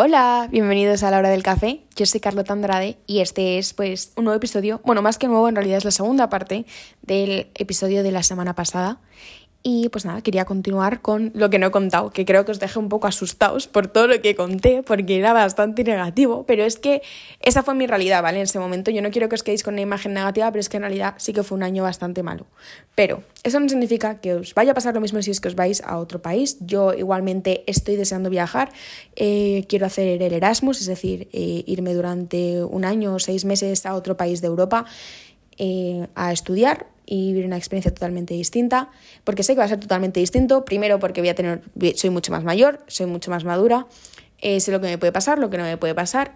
Hola, bienvenidos a la hora del café. Yo soy Carlota Andrade y este es pues un nuevo episodio, bueno, más que nuevo, en realidad es la segunda parte del episodio de la semana pasada. Y pues nada, quería continuar con lo que no he contado, que creo que os dejé un poco asustados por todo lo que conté, porque era bastante negativo, pero es que esa fue mi realidad, ¿vale? En ese momento yo no quiero que os quedéis con una imagen negativa, pero es que en realidad sí que fue un año bastante malo. Pero eso no significa que os vaya a pasar lo mismo si es que os vais a otro país. Yo igualmente estoy deseando viajar, eh, quiero hacer el Erasmus, es decir, eh, irme durante un año o seis meses a otro país de Europa eh, a estudiar y vivir una experiencia totalmente distinta, porque sé que va a ser totalmente distinto, primero porque voy a tener, soy mucho más mayor, soy mucho más madura, eh, sé lo que me puede pasar, lo que no me puede pasar,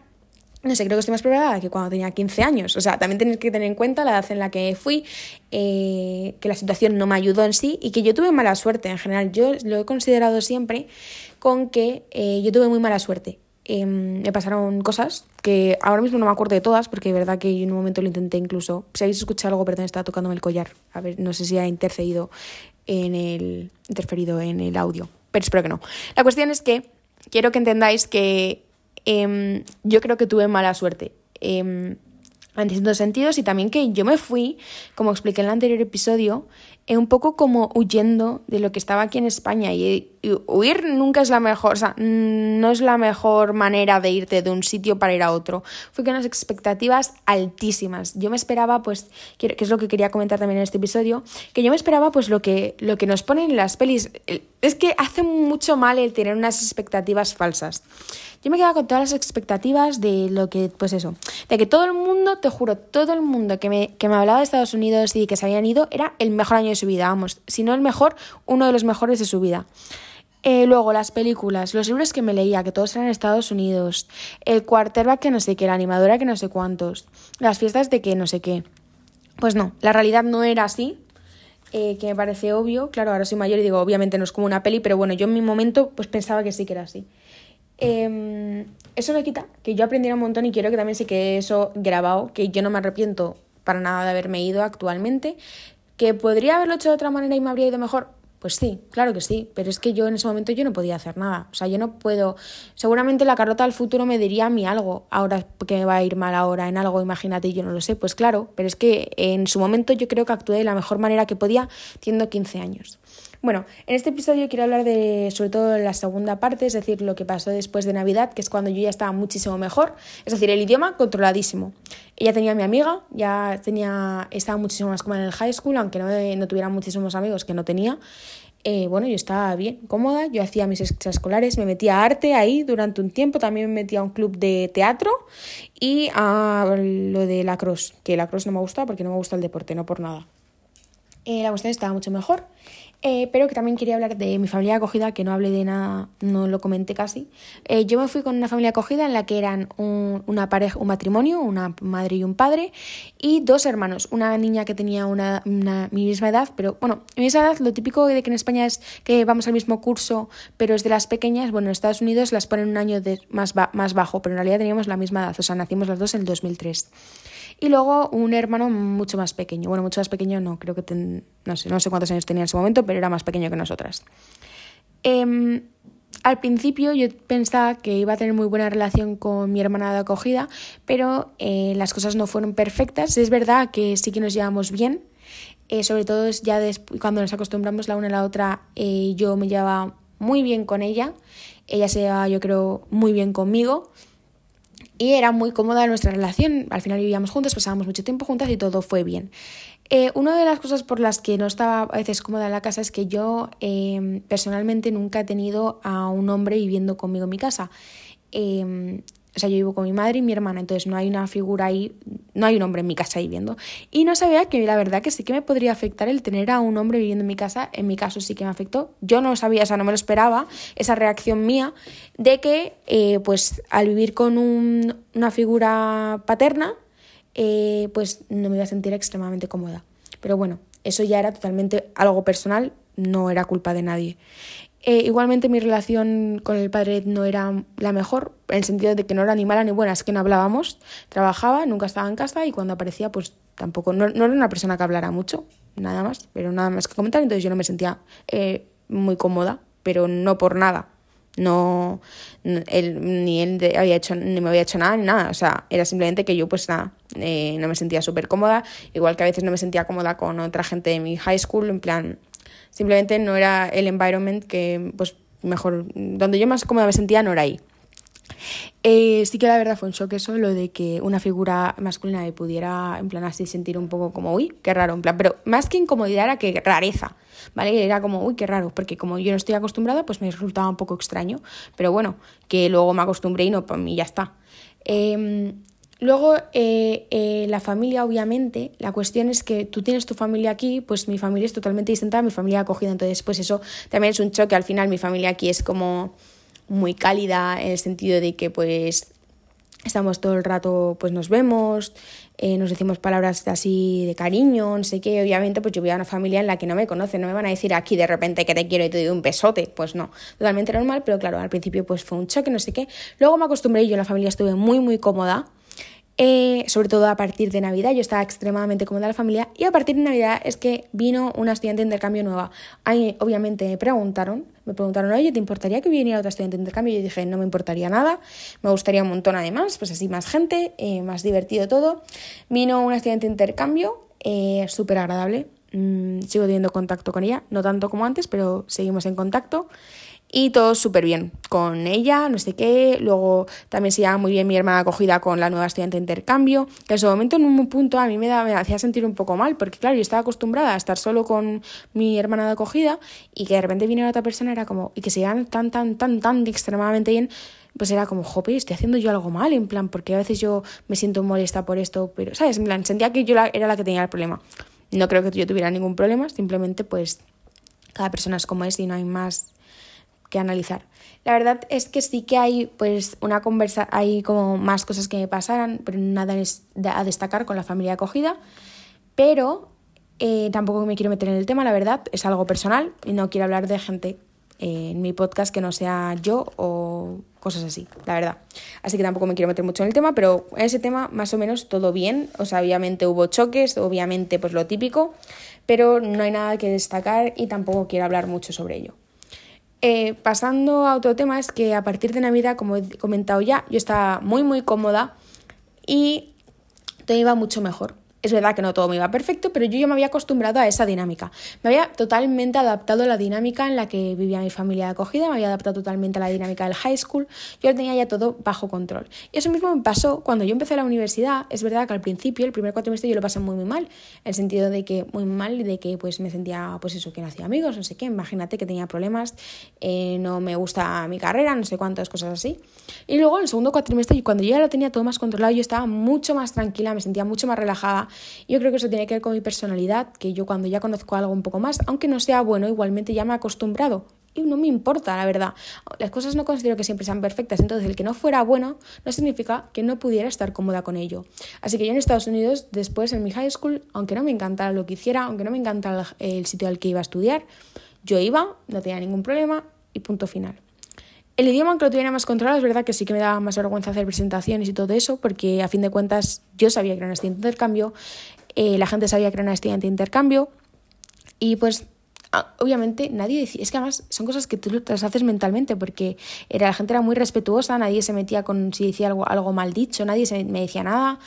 no sé, creo que estoy más preparada que cuando tenía 15 años. O sea, también tenéis que tener en cuenta la edad en la que fui, eh, que la situación no me ayudó en sí y que yo tuve mala suerte en general. Yo lo he considerado siempre con que yo tuve muy mala suerte. Em, me pasaron cosas que ahora mismo no me acuerdo de todas, porque de verdad que en un momento lo intenté incluso. Si habéis escuchado algo, perdón, estaba tocándome el collar. A ver, no sé si ha interferido en el, interferido en el audio, pero espero que no. La cuestión es que quiero que entendáis que em, yo creo que tuve mala suerte. Em, en distintos sentidos y también que yo me fui, como expliqué en el anterior episodio, eh, un poco como huyendo de lo que estaba aquí en España y, huir nunca es la mejor, o sea, no es la mejor manera de irte de un sitio para ir a otro. Fui con unas expectativas altísimas. Yo me esperaba, pues, que es lo que quería comentar también en este episodio, que yo me esperaba, pues, lo que, lo que nos ponen en las pelis. Es que hace mucho mal el tener unas expectativas falsas. Yo me quedaba con todas las expectativas de lo que, pues eso, de que todo el mundo, te juro, todo el mundo que me, que me hablaba de Estados Unidos y que se habían ido era el mejor año de su vida, vamos, si no el mejor, uno de los mejores de su vida. Eh, luego, las películas, los libros que me leía, que todos eran en Estados Unidos, el quarterback que no sé qué, la animadora que no sé cuántos, las fiestas de que no sé qué. Pues no, la realidad no era así, eh, que me parece obvio. Claro, ahora soy mayor y digo, obviamente no es como una peli, pero bueno, yo en mi momento pues pensaba que sí que era así. Em, eso no quita que yo aprendiera un montón y quiero que también se quede eso grabado, que yo no me arrepiento para nada de haberme ido actualmente, que podría haberlo hecho de otra manera y me habría ido mejor. Pues sí, claro que sí, pero es que yo en ese momento yo no podía hacer nada. O sea, yo no puedo. Seguramente la Carlota del futuro me diría a mí algo. Ahora que me va a ir mal ahora en algo, imagínate, yo no lo sé. Pues claro, pero es que en su momento yo creo que actué de la mejor manera que podía, teniendo 15 años. Bueno, en este episodio quiero hablar de sobre todo la segunda parte, es decir, lo que pasó después de Navidad, que es cuando yo ya estaba muchísimo mejor, es decir, el idioma controladísimo. Ella tenía a mi amiga, ya tenía, estaba muchísimo más como en el high school, aunque no, no tuviera muchísimos amigos que no tenía. Eh, bueno, yo estaba bien, cómoda, yo hacía mis extraescolares, me metía a arte ahí durante un tiempo, también me metía a un club de teatro y a lo de la cross, que la cross no me gusta porque no me gusta el deporte, no por nada. Eh, la cuestión estaba mucho mejor. Eh, pero que también quería hablar de mi familia acogida, que no hablé de nada, no lo comenté casi. Eh, yo me fui con una familia acogida en la que eran una pareja, un matrimonio, una madre y un padre, y dos hermanos. Una niña que tenía una, mi misma edad, pero bueno, mi misma edad, lo típico de que en España es que vamos al mismo curso, pero es de las pequeñas. Bueno, en Estados Unidos las ponen un año más, más bajo, pero en realidad teníamos la misma edad, o sea, nacimos las dos en el 2003 y luego un hermano mucho más pequeño. Bueno, mucho más pequeño no, creo que no, sé, no sé cuántos años tenía en ese momento, pero era más pequeño que nosotras. Em, al principio yo pensaba que iba a tener muy buena relación con mi hermana de acogida, pero eh, las cosas no fueron perfectas. Es verdad que sí que nos llevamos bien, eh, sobre todo ya cuando nos acostumbramos la una a la otra, eh, yo me llevaba muy bien con ella, ella se llevaba yo creo muy bien conmigo y era muy cómoda nuestra relación. Al final vivíamos juntas, pasábamos mucho tiempo juntas y todo fue bien. Eh, una de las cosas por las que no estaba a veces cómoda en la casa es que yo em, personalmente nunca he tenido a un hombre viviendo conmigo en mi casa. Em, o sea, yo vivo con mi madre y mi hermana, entonces no hay una figura ahí, no hay un hombre en mi casa viviendo. Y no sabía que la verdad que sí que me podría afectar el tener a un hombre viviendo en mi casa, en mi caso sí que me afectó. Yo no lo sabía, o sea, no me lo esperaba, esa reacción mía de que, eh, pues, al vivir con una figura paterna, eh, pues no me iba a sentir extremadamente cómoda. Pero bueno, eso ya era totalmente algo personal, no era culpa de nadie. Eh, igualmente mi relación con el padre no era la mejor, en el sentido de que no era ni mala ni buena, es que no hablábamos, trabajaba, nunca estaba en casa y cuando aparecía pues tampoco, no, era una persona que hablara mucho, nada más, pero nada más que comentar, entonces yo no me sentía eh, muy cómoda, pero no por nada, No, él, ni él había hecho, ni me había hecho nada ni nada. O sea, era simplemente que yo, pues nada, eh, no me sentía súper cómoda. Igual que a veces no me sentía cómoda con otra gente de mi high school. En plan, simplemente no era el environment que, pues, mejor, donde yo más cómoda me sentía no era ahí. Eh, sí que la verdad fue un shock eso, lo de que una figura masculina me pudiera, en plan, así sentir un poco como, uy, qué raro, en plan, pero más que incomodidad era que rareza, ¿vale? Era como, uy, qué raro, porque como yo no estoy acostumbrada, pues me resultaba un poco extraño, pero bueno, que luego me acostumbré y no, pues mí ya está. Em, luego, eh, eh, la familia, obviamente, la cuestión es que tú tienes tu familia aquí, pues mi familia es totalmente distinta a mi familia acogida, entonces, pues eso también es un choque, al final mi familia aquí es como muy cálida en el sentido de que pues estamos todo el rato, pues nos vemos, eh, nos decimos palabras así de cariño, no sé qué, obviamente pues yo voy a una familia en la que no me conocen, no me van a decir aquí de repente que te quiero y te doy un besote, pues no, totalmente normal, pero claro, al principio pues fue un choque, no sé qué, luego me acostumbré y yo en la familia estuve muy muy cómoda, eh, sobre todo a partir de Navidad, yo estaba extremadamente cómoda la familia y a partir de Navidad es que vino una estudiante de intercambio nueva. Ahí obviamente me preguntaron, me preguntaron, oye, ¿te importaría que viniera otra estudiante de intercambio? Y yo dije, no me importaría nada, me gustaría un montón además, pues así más gente, eh, más divertido todo. Vino una estudiante de intercambio, eh, súper agradable, mm, sigo teniendo contacto con ella, no tanto como antes, pero seguimos en contacto y todo súper bien con ella, no sé qué. Luego también se lleva muy bien mi hermana acogida con la nueva estudiante de intercambio, que en su momento en un punto a mí me, da, me hacía sentir un poco mal, porque claro, yo estaba acostumbrada a estar solo con mi hermana de acogida y que de repente viniera otra persona era como, y que se llevan tan, tan, tan, tan extremadamente bien pues era como, jope, estoy haciendo yo algo mal, en plan, porque a veces yo me siento molesta por esto, pero, ¿sabes? En plan, sentía que yo era la que tenía el problema. No creo que yo tuviera ningún problema, simplemente pues cada persona es como es y no hay más que analizar. La verdad es que sí que hay pues una conversa, hay como más cosas que me pasaran, pero nada a destacar con la familia acogida, pero eh, tampoco me quiero meter en el tema, la verdad, es algo personal y no quiero hablar de gente eh, en mi podcast que no sea yo o cosas así, la verdad. Así que tampoco me quiero meter mucho en el tema, pero en ese tema más o menos todo bien, o sea, obviamente hubo choques, obviamente pues lo típico, pero no hay nada que destacar y tampoco quiero hablar mucho sobre ello. Eh, pasando a otro tema, es que a partir de Navidad, como he comentado ya, yo estaba muy muy cómoda y todo iba mucho mejor. Es verdad que no todo me iba perfecto, pero yo ya me había acostumbrado a esa dinámica. Me había totalmente adaptado a la dinámica en la que vivía mi familia acogida, me había adaptado totalmente a la dinámica del high school, yo tenía ya todo bajo control. Y eso mismo me pasó cuando yo empecé la universidad. Es verdad que al principio, el primer cuatrimestre, yo lo pasé muy muy mal, en el sentido de que muy mal, de que pues me sentía, pues eso, que no hacía amigos, no sé qué, imagínate que tenía problemas, eh, no me gusta mi carrera, no sé cuántas cosas así. Y luego en el segundo cuatrimestre, cuando yo ya lo tenía todo más controlado, yo estaba mucho más tranquila, me sentía mucho más relajada yo creo que eso tiene que ver con mi personalidad, que yo cuando ya conozco algo un poco más, aunque no sea bueno, igualmente ya me he acostumbrado. Y no me importa, la verdad. Las cosas no considero que siempre sean perfectas, entonces el que no fuera bueno no significa que no pudiera estar cómoda con ello. Así que yo en Estados Unidos, después en mi high school, aunque no me encantara lo que hiciera, aunque no me encantara el sitio al que iba a estudiar, yo iba, no tenía ningún problema y punto final. El idioma, aunque lo tuviera más controlado, es verdad que sí que me daba más vergüenza hacer presentaciones y todo eso, porque a fin de cuentas yo sabía que era un estudiante de intercambio, eh, la gente sabía que era un estudiante de intercambio, y pues obviamente nadie decía, es que además son cosas que tú las haces mentalmente, porque era, la gente era muy respetuosa, nadie se metía con si decía algo, algo mal dicho, nadie me decía nada,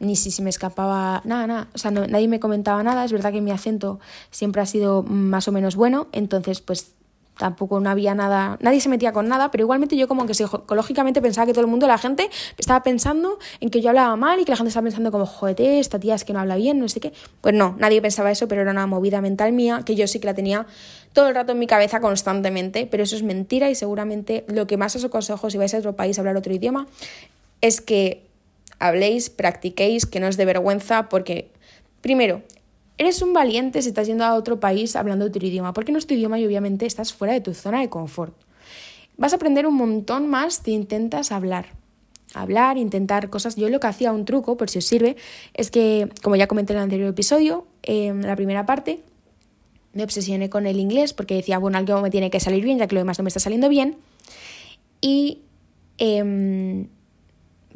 ni si se me escapaba, nada, nada, o sea, nadie me comentaba nada, es verdad que mi acento siempre ha sido más o menos bueno, entonces pues tampoco no había nada, nadie se metía con nada, pero igualmente yo como que psicológicamente pensaba que todo el mundo, la gente estaba pensando en que yo hablaba mal y que la gente estaba pensando como, joder, esta tía es que no habla bien, no sé qué. Pues no, nadie pensaba eso, pero era una movida mental mía que yo sí que la tenía todo el rato en mi cabeza constantemente, pero eso es mentira y seguramente lo que más os aconsejo si vais a otro país a hablar otro idioma es que habléis, practiquéis, que no es de vergüenza, porque primero, Eres un valiente si estás yendo a otro país hablando otro idioma, porque no es tu idioma y obviamente estás fuera de tu zona de confort. Vas a aprender un montón más si intentas hablar. Hablar, intentar cosas. Yo lo que hacía, un truco, por si os sirve, es que, como ya comenté en el anterior episodio, en la primera parte, me obsesioné con el inglés porque decía, bueno, algo me tiene que salir bien, ya que lo demás no me está saliendo bien. Y em,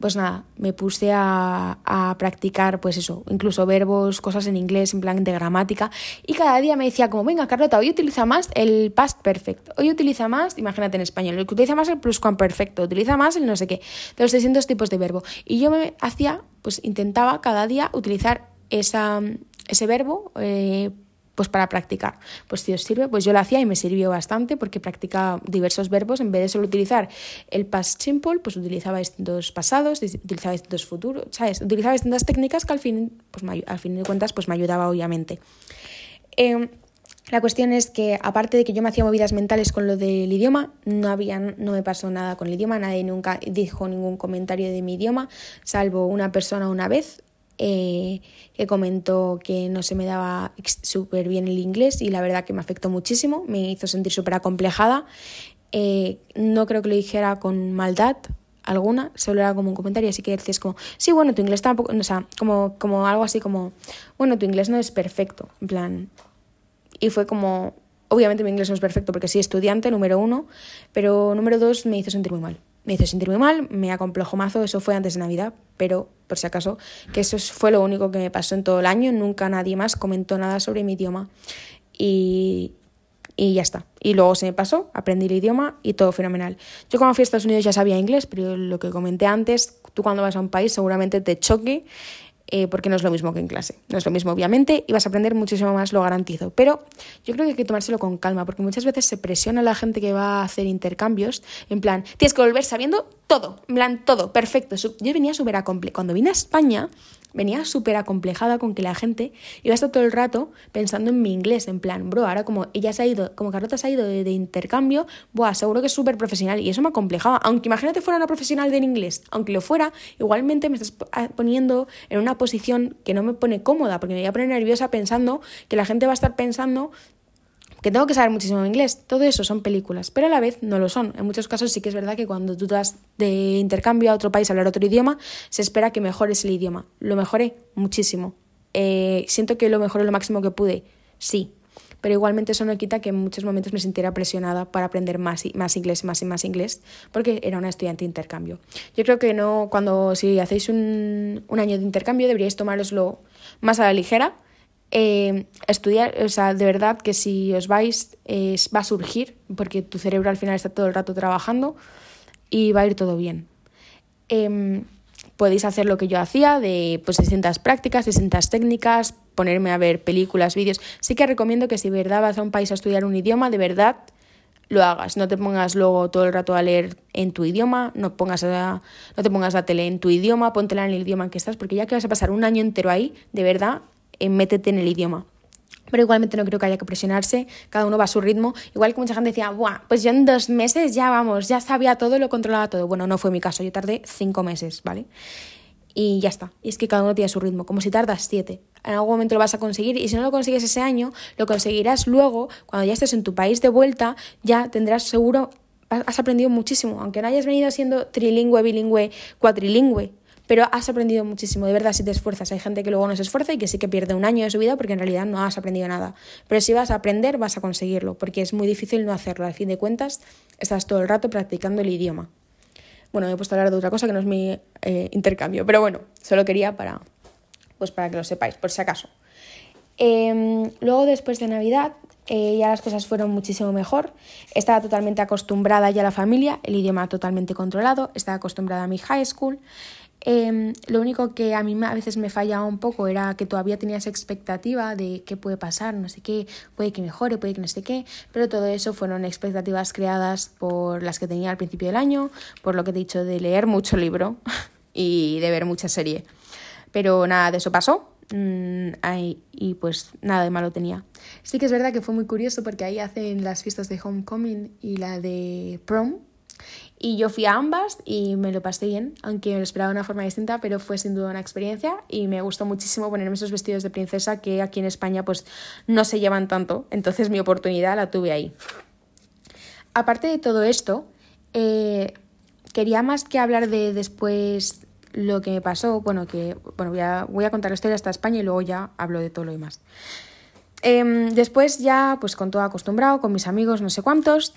pues nada, me puse a, a, practicar, pues eso, incluso verbos, cosas en inglés, en plan de gramática. Y cada día me decía como, venga, Carlota, hoy utiliza más el past perfect. Hoy utiliza más, imagínate en español, utiliza más el pluscuamperfecto, utiliza más el no sé qué, de los distintos tipos de verbo. Y yo me hacía, pues intentaba cada día utilizar esa, ese verbo eh, pues para practicar. Pues si os sirve, pues yo lo hacía y me sirvió bastante porque practicaba diversos verbos. En vez de solo utilizar el past simple, pues utilizaba distintos pasados, utilizaba distintos futuros, ¿sabes? Utilizaba distintas técnicas que al fin, pues fin de cuentas, pues me ayudaba obviamente. Em, la cuestión es que, aparte de que yo me hacía movidas mentales con lo del idioma, no, había, no me pasó nada con el idioma, nadie nunca dijo ningún comentario de mi idioma, salvo una persona una vez, eh, que comentó que no se me daba súper bien el inglés y la verdad que me afectó muchísimo, me hizo sentir súper acomplejada. Eh, no creo que lo dijera con maldad alguna, solo era como un comentario, así que decías como, sí, bueno, tu inglés tampoco, o sea, como, como algo así como, bueno, tu inglés no es perfecto, en plan. Y fue como, obviamente mi inglés no es perfecto porque soy estudiante, número uno, pero número dos me hizo sentir muy mal me hizo sentir muy mal, me acomplejó mazo, eso fue antes de Navidad, pero por si acaso, que eso fue lo único que me pasó en todo el año, nunca nadie más comentó nada sobre mi idioma y, y ya está. Y luego se me pasó, aprendí el idioma y todo fenomenal. Yo cuando fui a Estados Unidos ya sabía inglés, pero lo que comenté antes, tú cuando vas a un país seguramente te choque eh, porque no es lo mismo que en clase. No es lo mismo, obviamente, y vas a aprender muchísimo más, lo garantizo. Pero yo creo que hay que tomárselo con calma, porque muchas veces se presiona a la gente que va a hacer intercambios, en plan, tienes que volver sabiendo todo, en plan, todo, perfecto. Yo venía súper a Cuando vine a España, venía súper acomplejada con que la gente iba a estar todo el rato pensando en mi inglés, en plan, bro, ahora como ella se ha ido, como Carlota se ha ido de, intercambio, buah, seguro que es súper profesional y eso me acomplejaba, aunque imagínate fuera una profesional del inglés, aunque lo fuera, igualmente me estás poniendo en una posición que no me pone cómoda, porque me voy a poner nerviosa pensando que la gente va a estar pensando que tengo que saber muchísimo inglés. Todo eso son películas, pero a la vez no lo son. En muchos casos sí que es verdad que cuando tú das de intercambio a otro país a hablar otro idioma, se espera que mejores el idioma. Lo mejoré muchísimo. Eh, siento que lo mejoré lo máximo que pude, sí. Pero igualmente eso no quita que en muchos momentos me sintiera presionada para aprender más, y, más inglés, más y más inglés, porque era una estudiante de intercambio. Yo creo que no, cuando si hacéis un, un año de intercambio deberíais tomároslo más a la ligera, eh, estudiar, o sea, de verdad que si os vais va a surgir, porque tu cerebro al final está todo el rato trabajando y va a ir todo bien. Em, podéis hacer lo que yo hacía, de pues distintas prácticas, distintas técnicas, ponerme a ver películas, vídeos. Sí que recomiendo que si de verdad vas a un país a estudiar un idioma, de verdad lo hagas. No te pongas luego todo el rato a leer en tu idioma, no, pongas no te pongas la tele en tu idioma, póntela en el idioma en que estás, porque ya que vas a pasar un año entero ahí, de verdad, métete en el idioma. Pero igualmente no creo que haya que presionarse, cada uno va a su ritmo. Igual que mucha gente decía, Buah, pues yo en dos meses ya vamos, ya sabía todo, lo controlaba todo. Bueno, no fue mi caso, yo tardé cinco meses, ¿vale? Y ya está. Y es que cada uno tiene su ritmo, como si tardas siete. En algún momento lo vas a conseguir y si no lo consigues ese año, lo conseguirás luego, cuando ya estés en tu país de vuelta, ya tendrás seguro, has aprendido muchísimo, aunque no hayas venido siendo trilingüe, bilingüe, cuatrilingüe, pero has aprendido muchísimo, de verdad, si te esfuerzas. Hay gente que luego no se esfuerza y que sí que pierde un año de su vida porque en realidad no has aprendido nada. Pero si vas a aprender, vas a conseguirlo, porque es muy difícil no hacerlo. Al fin de cuentas, estás todo el rato practicando el idioma. Bueno, me he puesto a hablar de otra cosa que no es mi eh, intercambio, pero bueno, solo quería para, pues para que lo sepáis, por si acaso. Em, luego, después de Navidad, eh, ya las cosas fueron muchísimo mejor. Estaba totalmente acostumbrada ya a la familia, el idioma totalmente controlado, estaba acostumbrada a mi high school. Em, lo único que a mí a veces me fallaba un poco era que todavía tenía esa expectativa de qué puede pasar, no sé qué, puede que mejore, puede que no sé qué, pero todo eso fueron expectativas creadas por las que tenía al principio del año, por lo que he dicho de leer mucho libro y de ver mucha serie. Pero nada de eso pasó mm, y pues nada de malo tenía. Sí que es verdad que fue muy curioso porque ahí hacen las fiestas de Homecoming y la de Prom, y yo fui a ambas y me lo pasé bien, aunque me lo esperaba de una forma distinta, pero fue sin duda una experiencia y me gustó muchísimo ponerme esos vestidos de princesa que aquí en España pues no se llevan tanto, entonces mi oportunidad la tuve ahí. Aparte de todo esto, eh, quería más que hablar de después lo que me pasó, bueno, que bueno, voy a, voy a contar la historia hasta España y luego ya hablo de todo lo demás. Em, después ya, pues con todo acostumbrado, con mis amigos, no sé cuántos,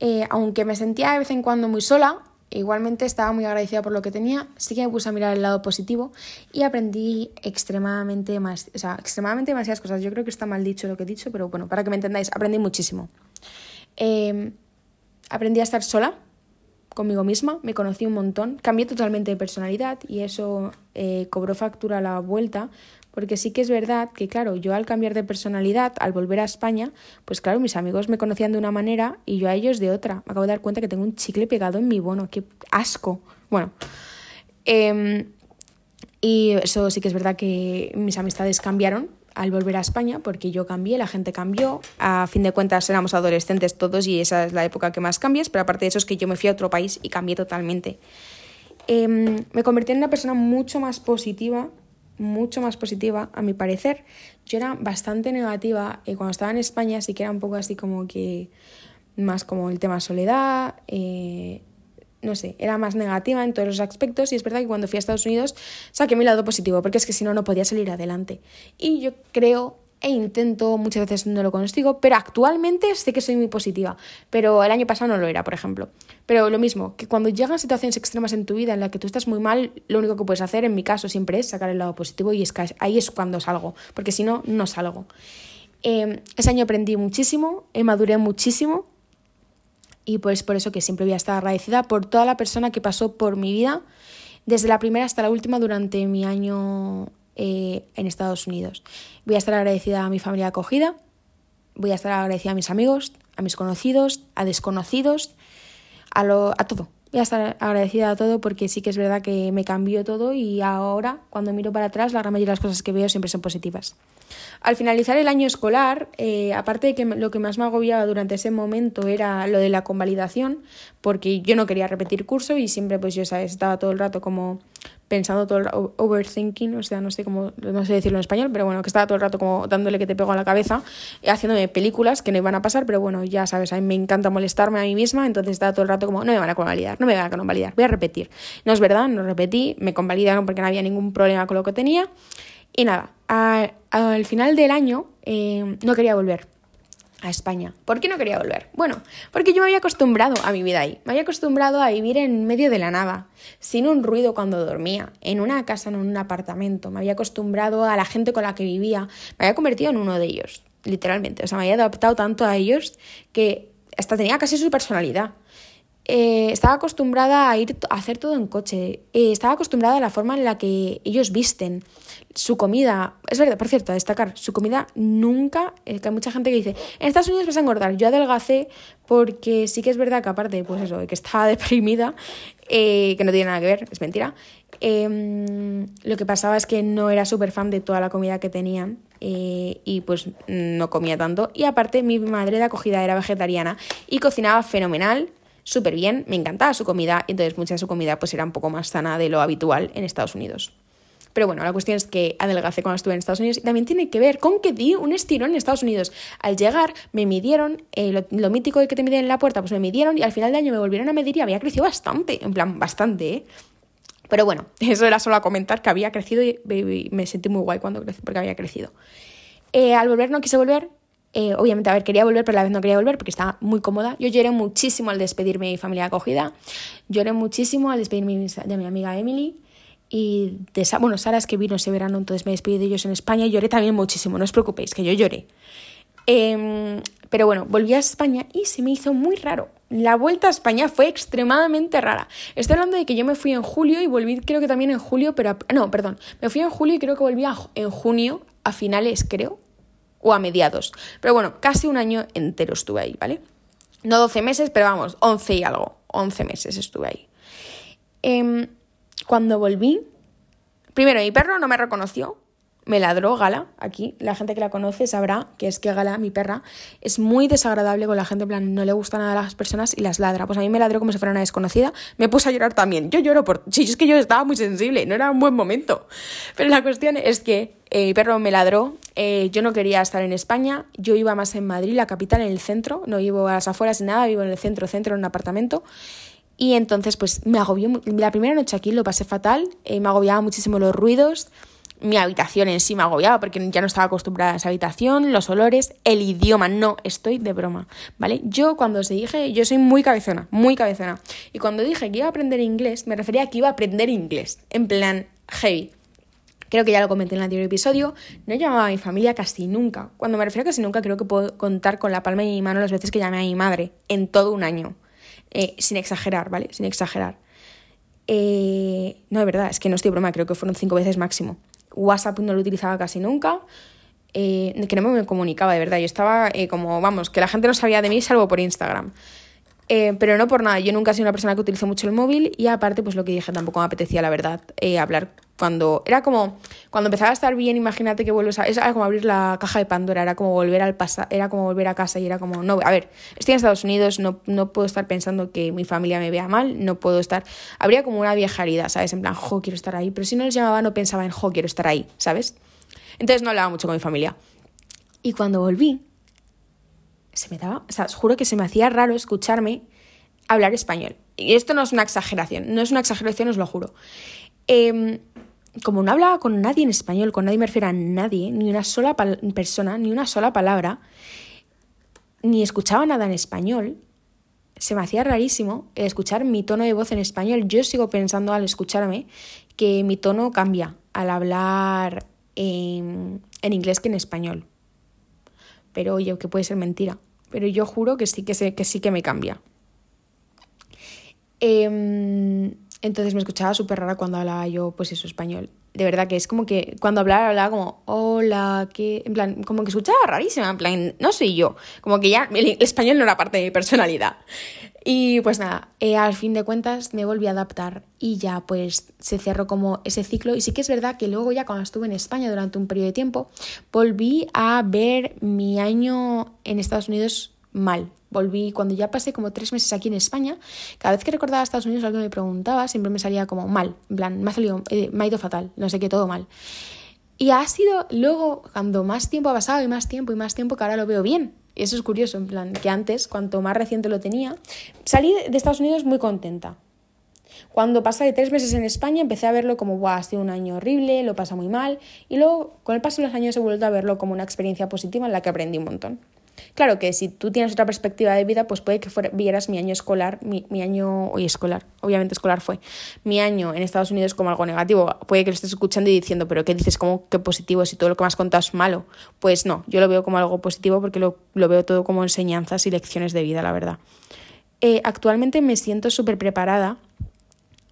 eh, aunque me sentía de vez en cuando muy sola, igualmente estaba muy agradecida por lo que tenía, sí que me puse a mirar el lado positivo y aprendí extremadamente más, o sea, extremadamente demasiadas cosas. Yo creo que está mal dicho lo que he dicho, pero bueno, para que me entendáis, aprendí muchísimo. Em, aprendí a estar sola conmigo misma, me conocí un montón, cambié totalmente de personalidad y eso eh, cobró factura a la vuelta, porque sí que es verdad que, claro, yo al cambiar de personalidad, al volver a España, pues claro, mis amigos me conocían de una manera y yo a ellos de otra. Me acabo de dar cuenta que tengo un chicle pegado en mi bono, qué asco. Bueno, em, y eso sí que es verdad que mis amistades cambiaron al volver a España, porque yo cambié, la gente cambió, a fin de cuentas éramos adolescentes todos y esa es la época que más cambias, pero aparte de eso es que yo me fui a otro país y cambié totalmente. Em, me convertí en una persona mucho más positiva, mucho más positiva a mi parecer. Yo era bastante negativa y cuando estaba en España sí que era un poco así como que más como el tema soledad, eh, no sé, era más negativa en todos los aspectos y es verdad que cuando fui a Estados Unidos saqué mi lado positivo, porque es que si no, no podía salir adelante. Y yo creo e intento, muchas veces no lo consigo, pero actualmente sé que soy muy positiva, pero el año pasado no lo era, por ejemplo. Pero lo mismo, que cuando llegan situaciones extremas en tu vida en las que tú estás muy mal, lo único que puedes hacer, en mi caso, siempre es sacar el lado positivo y es que ahí es cuando salgo, porque si no, no salgo. Eh, ese año aprendí muchísimo, maduré muchísimo y pues por eso que siempre voy a estar agradecida por toda la persona que pasó por mi vida, desde la primera hasta la última durante mi año eh, en Estados Unidos. Voy a estar agradecida a mi familia acogida, voy a estar agradecida a mis amigos, a mis conocidos, a desconocidos, a, lo, a todo. Voy a estar agradecida a todo porque sí que es verdad que me cambió todo y ahora, cuando miro para atrás, la gran mayoría de las cosas que veo siempre son positivas. Al finalizar el año escolar, eh, aparte de que lo que más me agobiaba durante ese momento era lo de la convalidación, porque yo no quería repetir curso y siempre pues yo ¿sabes? estaba todo el rato como pensando todo el rato, overthinking, o sea, no sé cómo, no sé decirlo en español, pero bueno, que estaba todo el rato como dándole que te pego a la cabeza, haciéndome películas que no iban a pasar, pero bueno, ya sabes, a mí me encanta molestarme a mí misma, entonces estaba todo el rato como, no me van a convalidar, no me van a convalidar, voy a repetir. No es verdad, no repetí, me convalidaron porque no había ningún problema con lo que tenía y nada, al final del año eh, no quería volver a España. ¿Por qué no quería volver? Bueno, porque yo me había acostumbrado a mi vida ahí. Me había acostumbrado a vivir en medio de la nada, sin un ruido cuando dormía, en una casa, en un apartamento. Me había acostumbrado a la gente con la que vivía. Me había convertido en uno de ellos, literalmente. O sea, me había adaptado tanto a ellos que hasta tenía casi su personalidad. Eh, estaba acostumbrada a ir a hacer todo en coche. Eh, estaba acostumbrada a la forma en la que ellos visten su comida, es verdad, por cierto, a destacar, su comida nunca, que hay mucha gente que dice, en Estados Unidos vas a engordar, yo adelgacé porque sí que es verdad que aparte, pues eso, de que estaba deprimida, eh, que no tiene nada que ver, es mentira, em, lo que pasaba es que no era súper fan de toda la comida que tenían eh, y pues no comía tanto y aparte mi madre de acogida era vegetariana y cocinaba fenomenal, súper bien, me encantaba su comida, entonces mucha de su comida pues era un poco más sana de lo habitual en Estados Unidos. Pero bueno, la cuestión es que adelgacé cuando estuve en Estados Unidos y también tiene que ver con que di un estirón en Estados Unidos. Al llegar me midieron, eh, lo, mítico de que te miden en la puerta, pues me midieron y al final de año me volvieron a medir y había crecido bastante, en plan, bastante, ¿eh? Pero bueno, eso era solo a comentar que había crecido y, me sentí muy guay cuando crecí porque había crecido. Eh, al volver no quise volver, eh, obviamente, a ver, quería volver, pero a la vez no quería volver porque estaba muy cómoda. Yo lloré muchísimo al despedirme de mi familia acogida. Lloré muchísimo al despedirme de mi amiga Emily. Y de bueno, Sara que vino ese verano, entonces me despedí de ellos en España y lloré también muchísimo, no os preocupéis, que yo lloré. Em, pero bueno, volví a España y se me hizo muy raro. La vuelta a España fue extremadamente rara. Estoy hablando de que yo me fui en julio y volví creo que también en julio, pero... no, perdón, me fui en julio y creo que volví en junio, a finales creo, o a mediados. Pero bueno, casi un año entero estuve ahí, ¿vale? No 12 meses, pero vamos, 11 y algo. 11 meses estuve ahí. Eh, cuando volví, primero mi perro no me reconoció, me ladró Gala, aquí, la gente que la conoce sabrá que es que Gala, mi perra, es muy desagradable con la gente, en plan, no le gusta nada a las personas y las ladra. Pues a mí me ladró como si fuera una desconocida, me puse a llorar también. Yo lloro por... Sí, es que yo estaba muy sensible, no era un buen momento. Pero la cuestión es que eh, mi perro me ladró, eh, yo no quería estar en España, yo iba más en Madrid, la capital, en el centro, no vivo a las afueras ni nada, vivo en el centro, centro, en un apartamento. Y entonces, pues me agobió. La primera noche aquí lo pasé fatal, eh, me agobiaba muchísimo los ruidos, mi habitación en sí me agobiaba porque ya no estaba acostumbrada a esa habitación, los olores, el idioma, no, estoy de broma, ¿vale? Yo cuando se dije, yo soy muy cabezona, muy cabezona, y cuando dije que iba a aprender inglés, me refería a que iba a aprender inglés, en plan heavy. Creo que ya lo comenté en el anterior episodio, no llamaba a mi familia casi nunca. Cuando me refiero a casi nunca, creo que puedo contar con la palma de mi mano las veces que llamé a mi madre, en todo un año, eh, sin exagerar, ¿vale? Sin exagerar. Eh, no, de verdad, es que no estoy broma, creo que fueron cinco veces máximo. WhatsApp no lo utilizaba casi nunca, eh, que no me comunicaba, de verdad. Yo estaba eh, como, vamos, que la gente no sabía de mí salvo por Instagram. Pero no por nada, yo nunca he sido una persona que utilice mucho el móvil y aparte, pues lo que dije, tampoco me apetecía, la verdad, hablar cuando era como cuando empezaba a estar bien imagínate que vuelves a es como abrir la caja de Pandora era como volver al pasado era como volver a casa y era como no a ver estoy en Estados Unidos no, no puedo estar pensando que mi familia me vea mal no puedo estar habría como una vieja herida sabes en plan jo quiero estar ahí pero si no les llamaba no pensaba en jo quiero estar ahí sabes entonces no hablaba mucho con mi familia. Y cuando volví se me daba o sea os juro que se me hacía raro escucharme hablar español y esto no es una exageración no es una exageración os lo juro eh, como no hablaba con nadie en español, con nadie me refiero a nadie, ni una sola persona, ni una sola palabra, ni escuchaba nada en español, se me hacía rarísimo escuchar mi tono de voz en español. Yo sigo pensando al escucharme que mi tono cambia al hablar en, inglés que en español. Pero oye, que puede ser mentira. Pero yo juro que sí que, sé, que, sí que me cambia. Eh, entonces me escuchaba súper rara cuando hablaba yo, pues eso, español. De verdad que es como que cuando hablaba, hablaba como, hola, que. En plan, como que escuchaba rarísima, en plan, no soy yo. Como que ya el español no era parte de mi personalidad. Y pues nada, eh, al fin de cuentas me volví a adaptar y ya pues se cerró como ese ciclo. Y sí que es verdad que luego ya cuando estuve en España durante un periodo de tiempo, volví a ver mi año en Estados Unidos mal. Volví cuando ya pasé como tres meses aquí en España. Cada vez que recordaba Estados Unidos, algo me preguntaba, siempre me salía como mal. En plan, me ha, salido, eh, me ha ido fatal, no sé qué, todo mal. Y ha sido luego, cuando más tiempo ha pasado y más tiempo y más tiempo, que ahora lo veo bien. Y eso es curioso, en plan, que antes, cuanto más reciente lo tenía, salí de Estados Unidos muy contenta. Cuando pasé de tres meses en España, empecé a verlo como, guau, ha sido un año horrible, lo pasa muy mal. Y luego, con el paso de los años, he vuelto a verlo como una experiencia positiva en la que aprendí un montón. Claro que si tú tienes otra perspectiva de vida, pues puede que vieras mi año escolar, mi, año, hoy escolar, obviamente escolar fue, mi año en Estados Unidos como algo negativo. Puede que lo estés escuchando y diciendo, pero ¿qué dices? ¿Cómo que positivo si todo lo que me has contado es malo? Pues no, yo lo veo como algo positivo porque lo, veo todo como enseñanzas y lecciones de vida, la verdad. Eh, actualmente me siento súper preparada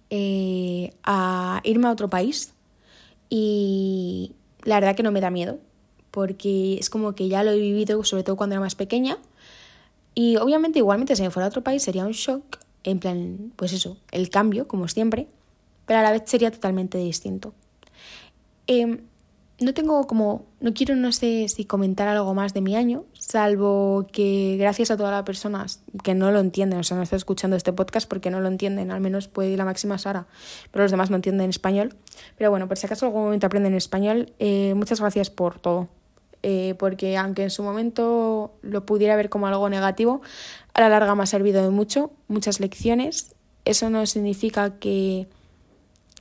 eh, a irme a otro país y la verdad que no me da miedo porque es como que ya lo he vivido, sobre todo cuando era más pequeña. Y obviamente, igualmente, si me fuera a otro país sería un shock, en plan, pues eso, el cambio, como siempre, pero a la vez sería totalmente distinto. Em, no tengo como, no quiero, no sé si comentar algo más de mi año, salvo que gracias a todas las personas que no lo entienden, o sea, no estoy escuchando este podcast porque no lo entienden, al menos puede ir la máxima Sara, pero los demás no entienden español. Pero bueno, por si acaso algún momento aprenden español, eh, muchas gracias por todo. Eh, porque aunque en su momento lo pudiera ver como algo negativo, a la larga me ha servido de mucho, muchas lecciones. Eso no significa que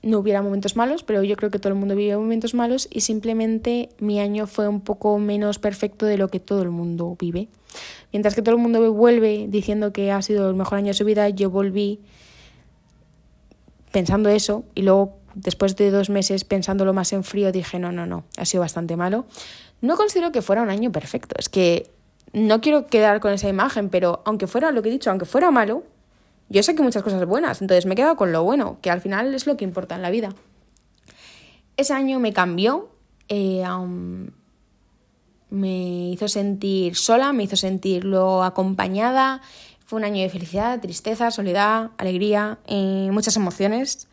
no hubiera momentos malos, pero yo creo que todo el mundo vive momentos malos y simplemente mi año fue un poco menos perfecto de lo que todo el mundo vive. Mientras que todo el mundo vuelve diciendo que ha sido el mejor año de su vida, yo volví pensando eso y luego después de dos meses pensándolo más en frío dije no, no, no, ha sido bastante malo. No considero que fuera un año perfecto, es que no quiero quedar con esa imagen, pero aunque fuera lo que he dicho, aunque fuera malo, yo sé que muchas cosas buenas, entonces me he quedado con lo bueno, que al final es lo que importa en la vida. Ese año me cambió, eh, me hizo sentir sola, me hizo sentir lo acompañada, fue un año de felicidad, tristeza, soledad, alegría, eh, muchas emociones.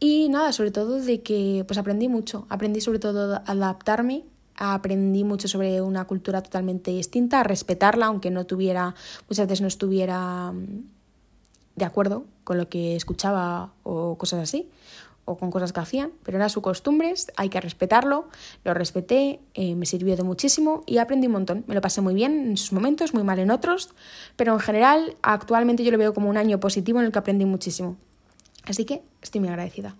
Y nada, sobre todo de que pues aprendí mucho, aprendí sobre todo a adaptarme aprendí mucho sobre una cultura totalmente distinta, a respetarla, aunque no tuviera, muchas veces no estuviera mm, de acuerdo con lo que escuchaba o cosas así, o con cosas que hacían, pero eran sus costumbres, hay que respetarlo, lo respeté, eh, me sirvió de muchísimo y aprendí un montón. Me lo pasé muy bien en sus momentos, muy mal en otros, pero en general actualmente yo lo veo como un año positivo en el que aprendí muchísimo. Así que estoy muy agradecida.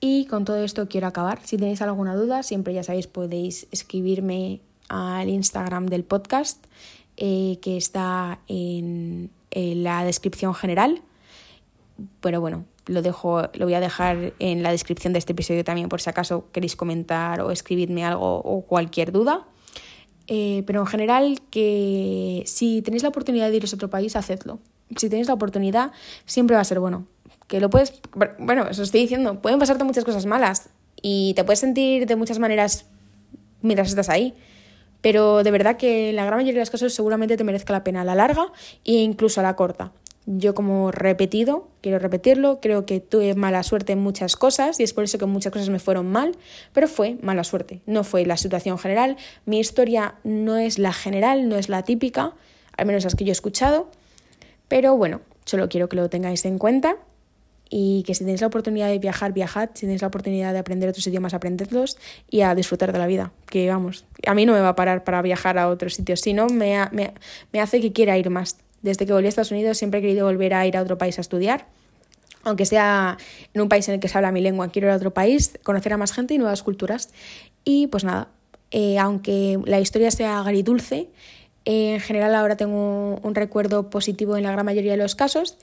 Y con todo esto quiero acabar. Si tenéis alguna duda, siempre ya sabéis, podéis escribirme al Instagram del podcast, eh, que está en, la descripción general. Pero bueno, lo dejo, lo voy a dejar en la descripción de este episodio también por si acaso queréis comentar o escribirme algo o cualquier duda. Eh, pero en general que si tenéis la oportunidad de iros a otro país, hacedlo. Si tenéis la oportunidad, siempre va a ser bueno que lo puedes, bueno, eso estoy diciendo, pueden pasarte muchas cosas malas y te puedes sentir de muchas maneras mientras estás ahí, pero de verdad que la gran mayoría de las cosas seguramente te merezca la pena a la larga e incluso a la corta. Yo como repetido, quiero repetirlo, creo que tuve mala suerte en muchas cosas y es por eso que muchas cosas me fueron mal, pero fue mala suerte, no fue la situación general, mi historia no es la general, no es la típica, al menos las que yo he escuchado, pero bueno, solo quiero que lo tengáis en cuenta y que si tenéis la oportunidad de viajar, viajad, si tenéis la oportunidad de aprender otros idiomas, aprendedlos y a disfrutar de la vida. Que vamos, a mí no me va a parar para viajar a otros sitios, sino me, me, me hace que quiera ir más. Desde que volví a Estados Unidos siempre he querido volver a ir a otro país a estudiar, aunque sea en un país en el que se habla mi lengua, quiero ir a otro país, conocer a más gente y nuevas culturas. Y pues nada, eh, aunque la historia sea agridulce, eh, en general ahora tengo un recuerdo positivo en la gran mayoría de los casos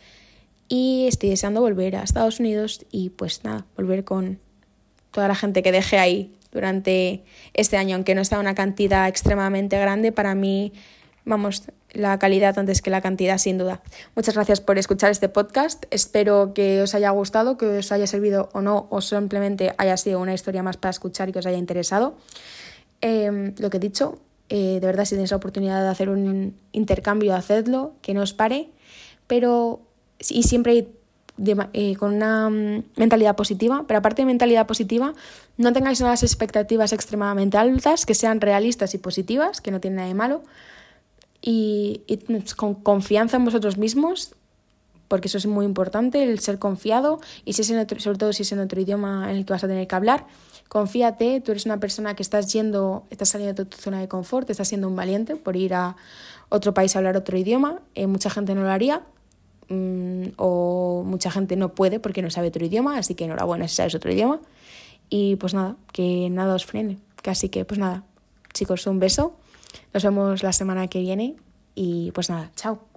y estoy deseando volver a Estados Unidos y pues nada, volver con toda la gente que dejé ahí durante este año, aunque no está una cantidad extremadamente grande, para mí, vamos, la calidad antes que la cantidad, sin duda. Muchas gracias por escuchar este podcast. Espero que os haya gustado, que os haya servido o no, o simplemente haya sido una historia más para escuchar y que os haya interesado. Em, lo que he dicho, eh, de verdad, si tenéis la oportunidad de hacer un intercambio, hacedlo, que no os pare, pero y siempre eh, con una mm, mentalidad positiva, pero aparte de mentalidad positiva, no tengáis unas expectativas extremadamente altas, que sean realistas y positivas, que no tienen nada de malo, y, con confianza en vosotros mismos, porque eso es muy importante, el ser confiado, y si es sobre todo si es en otro idioma en el que vas a tener que hablar, confíate, tú eres una persona que estás yendo, estás saliendo de tu zona de confort, estás siendo un valiente por ir a otro país a hablar otro idioma, eh, mucha gente no lo haría, Mm, o mucha gente no puede porque no sabe otro idioma, así que enhorabuena si sabes otro idioma. Y pues nada, que nada os frene. Así que pues nada, chicos, un beso. Nos vemos la semana que viene y pues nada, chao.